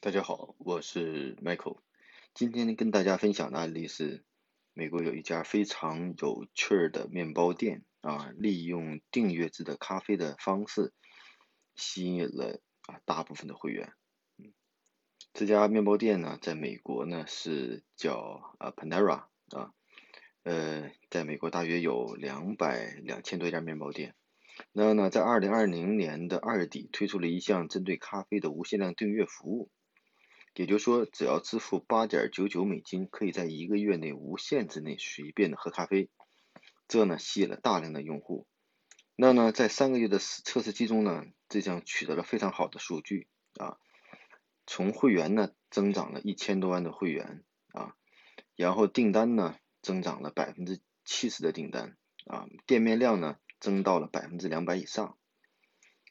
大家好，我是 Michael。今天跟大家分享的案例是，美国有一家非常有趣的面包店啊，利用订阅制的咖啡的方式，吸引了啊大部分的会员。嗯，这家面包店呢，在美国呢是叫啊 Panera 啊，呃，在美国大约有两百两千多家面包店。那呢，在二零二零年的二月底推出了一项针对咖啡的无限量订阅服务。也就是说，只要支付八点九九美金，可以在一个月内无限制内随便的喝咖啡。这呢吸引了大量的用户。那呢，在三个月的测试期中呢，这项取得了非常好的数据啊。从会员呢增长了一千多万的会员啊，然后订单呢增长了百分之七十的订单啊，店面量呢增到了百分之两百以上。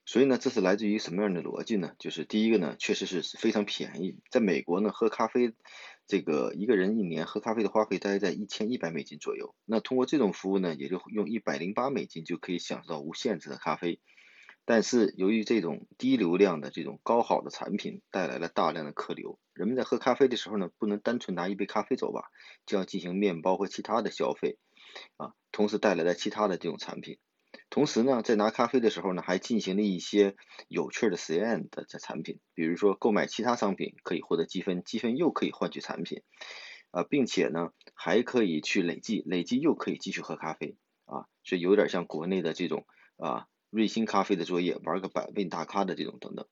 所以呢，这是来自于什么样的逻辑呢？就是第一个呢，确实是非常便宜。在美国呢，喝咖啡，这个一个人一年喝咖啡的花费大概在一千一百美金左右。那通过这种服务呢，也就用一百零八美金就可以享受到无限制的咖啡。但是由于这种低流量的这种高好的产品带来了大量的客流，人们在喝咖啡的时候呢，不能单纯拿一杯咖啡走吧，就要进行面包和其他的消费，啊，同时带来了其他的这种产品。同时呢，在拿咖啡的时候呢，还进行了一些有趣的实验的这产品，比如说购买其他商品可以获得积分，积分又可以换取产品，啊，并且呢还可以去累计，累计又可以继续喝咖啡，啊，所以有点像国内的这种啊瑞幸咖啡的作业，玩个百倍大咖的这种等等。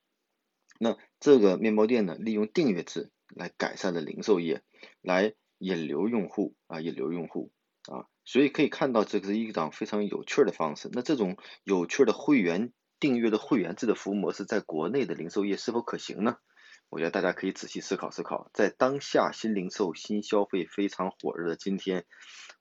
那这个面包店呢，利用订阅制来改善了零售业，来引流用户啊，引流用户啊。所以可以看到，这个是一档非常有趣的方式。那这种有趣的会员订阅的会员制的服务模式，在国内的零售业是否可行呢？我觉得大家可以仔细思考思考。在当下新零售、新消费非常火热的今天，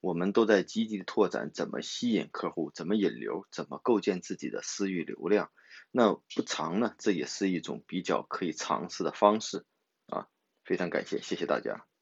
我们都在积极的拓展怎么吸引客户、怎么引流、怎么构建自己的私域流量。那不长呢，这也是一种比较可以尝试的方式啊。非常感谢，谢谢大家。